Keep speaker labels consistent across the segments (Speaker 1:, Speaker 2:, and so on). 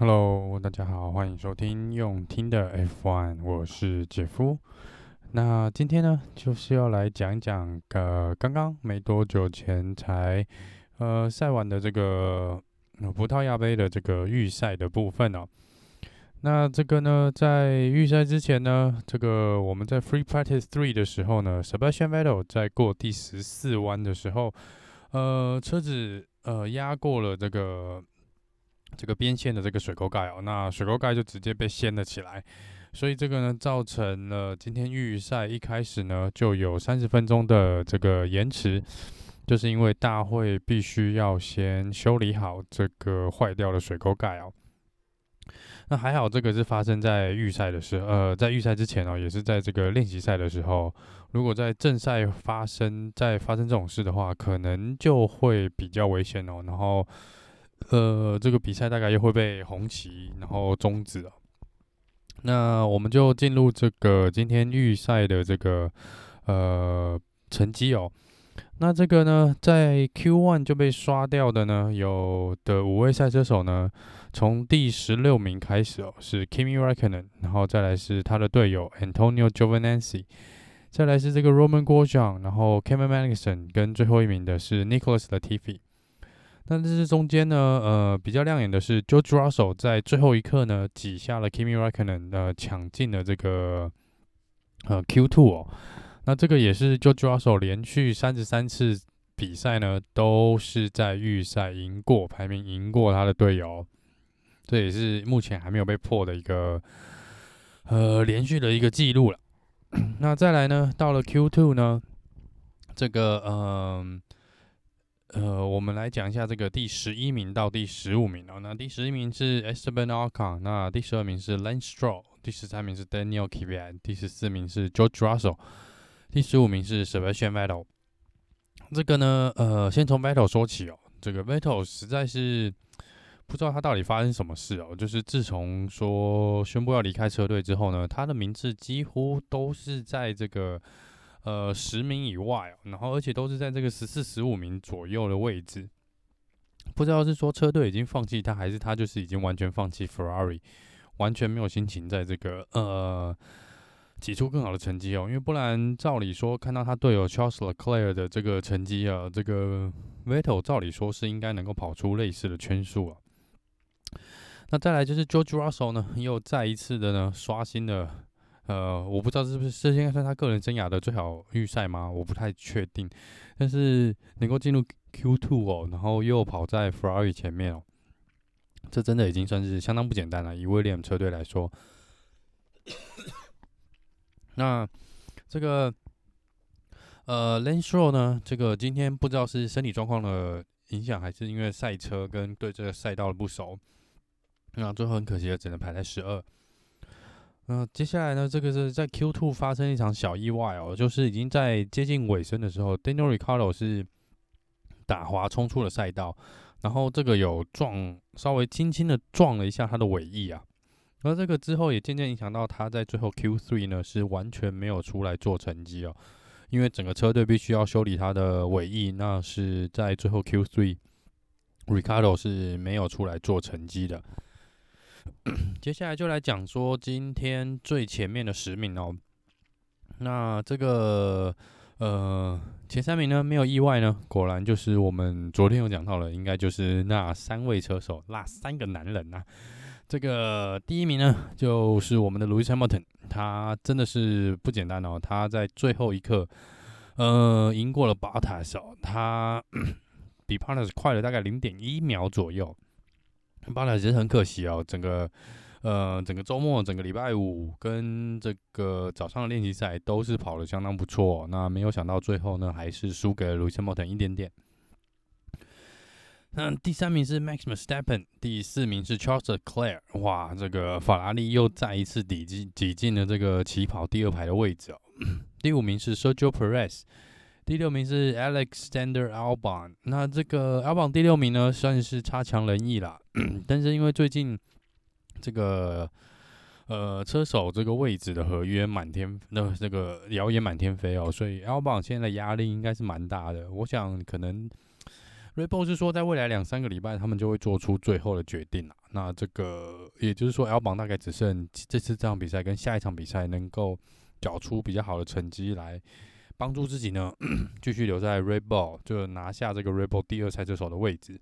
Speaker 1: Hello，大家好，欢迎收听用听的 F1，我是杰夫。那今天呢，就是要来讲一讲，呃，刚刚没多久前才呃赛完的这个葡萄牙杯的这个预赛的部分哦。那这个呢，在预赛之前呢，这个我们在 Free Practice Three 的时候呢，Sebastian Vettel 在过第十四弯的时候，呃，车子呃压过了这个。这个边线的这个水沟盖哦，那水沟盖就直接被掀了起来，所以这个呢，造成了今天预赛一开始呢就有三十分钟的这个延迟，就是因为大会必须要先修理好这个坏掉的水沟盖哦。那还好，这个是发生在预赛的时候，呃，在预赛之前哦，也是在这个练习赛的时候。如果在正赛发生，在发生这种事的话，可能就会比较危险哦。然后。呃，这个比赛大概又会被红旗，然后终止了。那我们就进入这个今天预赛的这个呃成绩哦。那这个呢，在 Q1 就被刷掉的呢，有的五位赛车手呢，从第十六名开始哦，是 Kimi Raikkonen，然后再来是他的队友 Antonio Giovinazzi，再来是这个 Roman Grosjean，然后 Kevin Magnuson，跟最后一名的是 Nicholas Latifi。但是中间呢，呃，比较亮眼的是 George Russell 在最后一刻呢挤下了 Kimi Raikkonen，呃，抢进了这个呃 Q2 哦。那这个也是 George Russell 连续三十三次比赛呢都是在预赛赢过，排名赢过他的队友，这也是目前还没有被破的一个呃连续的一个记录了。那再来呢，到了 Q2 呢，这个嗯。呃，我们来讲一下这个第十一名到第十五名哦。那第十一名是 Esteban Ocon，那第十二名是 Lance Stroll，第十三名是 Daniel Kvyat，第十四名是 George Russell，第十五名是 Sebastian Vettel。这个呢，呃，先从 Vettel 说起哦。这个 Vettel 实在是不知道他到底发生什么事哦。就是自从说宣布要离开车队之后呢，他的名字几乎都是在这个。呃，十名以外，然后而且都是在这个十四、十五名左右的位置，不知道是说车队已经放弃他，还是他就是已经完全放弃 Ferrari，完全没有心情在这个呃挤出更好的成绩哦。因为不然，照理说看到他队友 Charles Leclerc 的这个成绩啊，这个 Vettel 照理说是应该能够跑出类似的圈数啊。那再来就是 George Russell 呢，又再一次的呢刷新了。呃，我不知道是不是这应该算他个人生涯的最好预赛吗？我不太确定。但是能够进入 Q2 哦，然后又跑在 Ferrari 前面哦，这真的已经算是相当不简单了。以威廉车队来说，那这个呃 Lance Stroll 呢，这个今天不知道是身体状况的影响，还是因为赛车跟对这个赛道的不熟，那最后很可惜的只能排在十二。那、呃、接下来呢，这个是在 Q2 发生一场小意外哦，就是已经在接近尾声的时候，Daniel Ricciardo 是打滑冲出了赛道，然后这个有撞，稍微轻轻的撞了一下他的尾翼啊，而这个之后也渐渐影响到他在最后 Q3 呢是完全没有出来做成绩哦，因为整个车队必须要修理他的尾翼，那是在最后 Q3，Ricciardo 是没有出来做成绩的。接下来就来讲说今天最前面的十名哦。那这个呃前三名呢，没有意外呢，果然就是我们昨天有讲到了，应该就是那三位车手，那三个男人呐、这个第一名呢，就是我们的 Louis Hamilton，他真的是不简单哦。他在最后一刻，呃，赢过了 Bottas 哦，他 比 Bottas 快了大概零点一秒左右。巴塔其实很可惜哦，整个呃整个周末、整个礼拜五跟这个早上的练习赛都是跑得相当不错。那没有想到最后呢，还是输给了 Lewis Hamilton 一点点。那第三名是 Max Verstappen，第四名是 Charles Leclerc。哇，这个法拉利又再一次挤进挤进了这个起跑第二排的位置哦。第五名是 Sergio Perez。第六名是 Alexander Albon，那这个 Albon 第六名呢，算是差强人意啦。但是因为最近这个呃车手这个位置的合约满天，那这个谣言满天飞哦，所以 Albon 现在的压力应该是蛮大的。我想可能 Red Bull 是说，在未来两三个礼拜，他们就会做出最后的决定了。那这个也就是说，Albon 大概只剩这次这场比赛跟下一场比赛能够缴出比较好的成绩来帮助自己呢，继续留在 Red Bull，就拿下这个 Red Bull 第二赛车手的位置。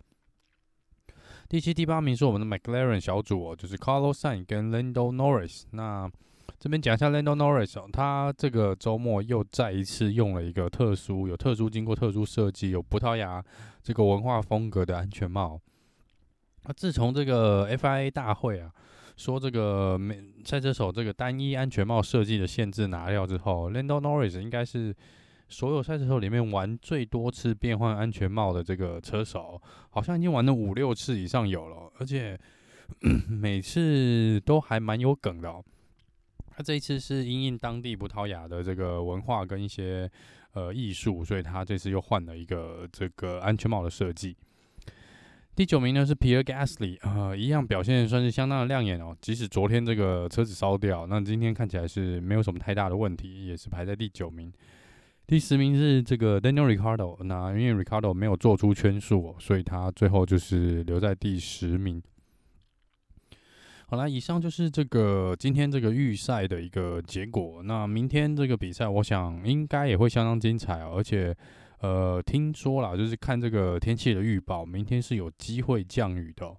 Speaker 1: 第七、第八名是我们的 McLaren 小组哦，就是 Carlos Sainz 跟 Lando Norris。那这边讲一下 Lando Norris 哦，他这个周末又再一次用了一个特殊、有特殊经过特殊设计、有葡萄牙这个文化风格的安全帽。那自从这个 FIA 大会啊，说这个美赛车手这个单一安全帽设计的限制拿掉之后，Lando Norris 应该是所有赛车手里面玩最多次变换安全帽的这个车手，好像已经玩了五六次以上有了，而且 每次都还蛮有梗的哦。他这一次是因应当地葡萄牙的这个文化跟一些呃艺术，所以他这次又换了一个这个安全帽的设计。第九名呢是 Pierre Gasly，呃，一样表现算是相当的亮眼哦。即使昨天这个车子烧掉，那今天看起来是没有什么太大的问题，也是排在第九名。第十名是这个 Daniel Ricardo，那因为 Ricardo 没有做出圈数哦，所以他最后就是留在第十名。好啦，以上就是这个今天这个预赛的一个结果。那明天这个比赛，我想应该也会相当精彩哦。而且，呃，听说啦，就是看这个天气的预报，明天是有机会降雨的。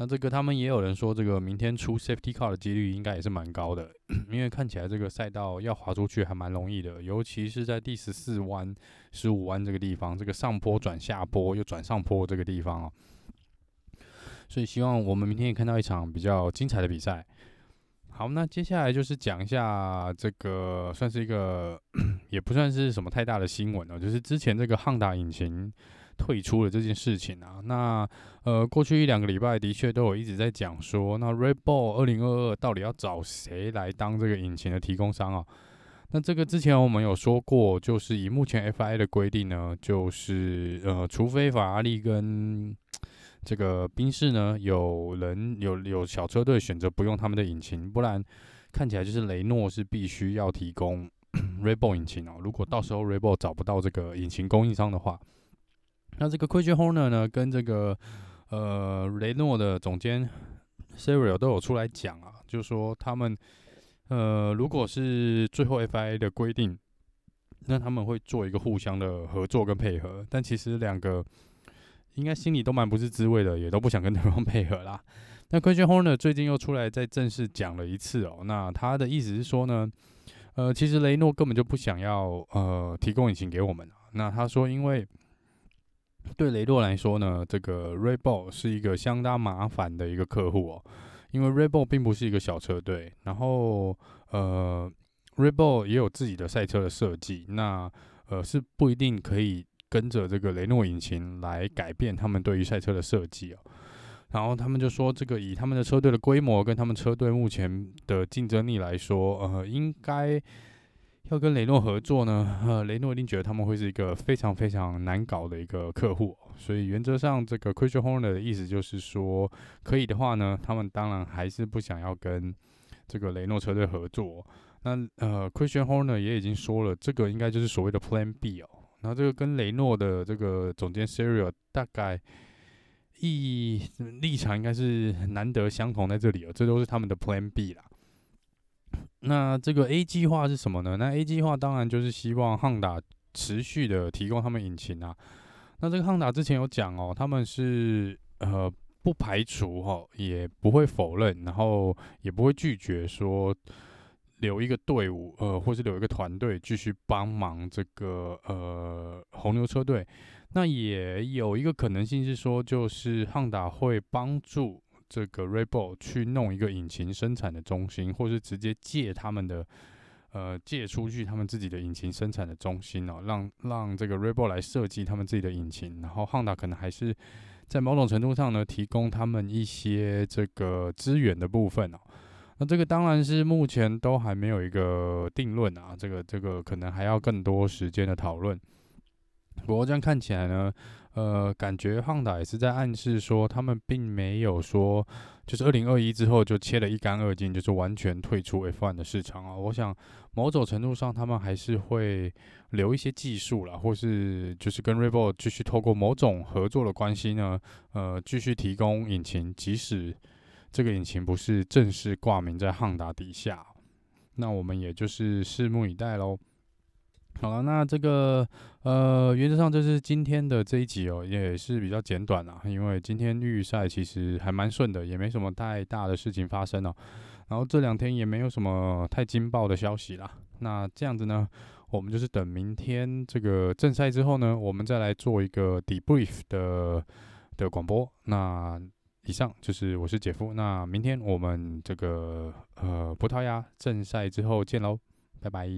Speaker 1: 那这个他们也有人说，这个明天出 Safety Car 的几率应该也是蛮高的，因为看起来这个赛道要滑出去还蛮容易的，尤其是在第十四弯、十五弯这个地方，这个上坡转下坡又转上坡这个地方哦。所以希望我们明天也看到一场比较精彩的比赛。好，那接下来就是讲一下这个算是一个 也不算是什么太大的新闻哦，就是之前这个汉达引擎退出了这件事情啊。那呃，过去一两个礼拜的确都有一直在讲说，那 Red Bull 2022到底要找谁来当这个引擎的提供商啊？那这个之前我们有说过，就是以目前 FIA 的规定呢，就是呃，除非法拉利跟这个宾士呢，有人有有小车队选择不用他们的引擎，不然看起来就是雷诺是必须要提供 Red Bull 引擎哦。如果到时候 Red Bull 找不到这个引擎供应商的话，那这个 Christian Horner 呢，跟这个呃雷诺的总监 s e r i l 都有出来讲啊，就说他们呃如果是最后 FIA 的规定，那他们会做一个互相的合作跟配合，但其实两个。应该心里都蛮不是滋味的，也都不想跟对方 配合啦。那 Christian Horner 最近又出来再正式讲了一次哦。那他的意思是说呢，呃，其实雷诺根本就不想要呃提供引擎给我们。那他说，因为对雷诺来说呢，这个 Red Bull 是一个相当麻烦的一个客户哦。因为 Red Bull 并不是一个小车队，然后呃，Red Bull 也有自己的赛车的设计，那呃是不一定可以。跟着这个雷诺引擎来改变他们对于赛车的设计哦，然后他们就说，这个以他们的车队的规模跟他们车队目前的竞争力来说，呃，应该要跟雷诺合作呢，呃，雷诺一定觉得他们会是一个非常非常难搞的一个客户，所以原则上，这个 Christian Horner 的意思就是说，可以的话呢，他们当然还是不想要跟这个雷诺车队合作。那呃，Christian Horner 也已经说了，这个应该就是所谓的 Plan B 哦。然后这个跟雷诺的这个总监 Siri 尔大概意立场应该是难得相同在这里哦，这都是他们的 Plan B 啦。那这个 A 计划是什么呢？那 A 计划当然就是希望汉达持续的提供他们引擎啊。那这个汉达之前有讲哦，他们是呃不排除哈、哦，也不会否认，然后也不会拒绝说。留一个队伍，呃，或是留一个团队继续帮忙这个呃红牛车队。那也有一个可能性是说，就是汉达会帮助这个 r e b o l 去弄一个引擎生产的中心，或是直接借他们的呃借出去他们自己的引擎生产的中心哦，让让这个 rebo 来设计他们自己的引擎，然后汉达可能还是在某种程度上呢提供他们一些这个资源的部分哦。那这个当然是目前都还没有一个定论啊，这个这个可能还要更多时间的讨论。不过这样看起来呢，呃，感觉 Honda 也是在暗示说，他们并没有说，就是二零二一之后就切得一干二净，就是完全退出 F1 的市场啊。我想某种程度上，他们还是会留一些技术啦，或是就是跟 Red Bull 继续透过某种合作的关系呢，呃，继续提供引擎，即使这个引擎不是正式挂名在汉达底下，那我们也就是拭目以待喽。好了，那这个呃，原则上这是今天的这一集哦，也是比较简短啦，因为今天预赛其实还蛮顺的，也没什么太大的事情发生哦。然后这两天也没有什么太惊爆的消息啦。那这样子呢，我们就是等明天这个正赛之后呢，我们再来做一个 debrief 的的广播。那以上就是我是姐夫，那明天我们这个呃葡萄牙正赛之后见喽，拜拜。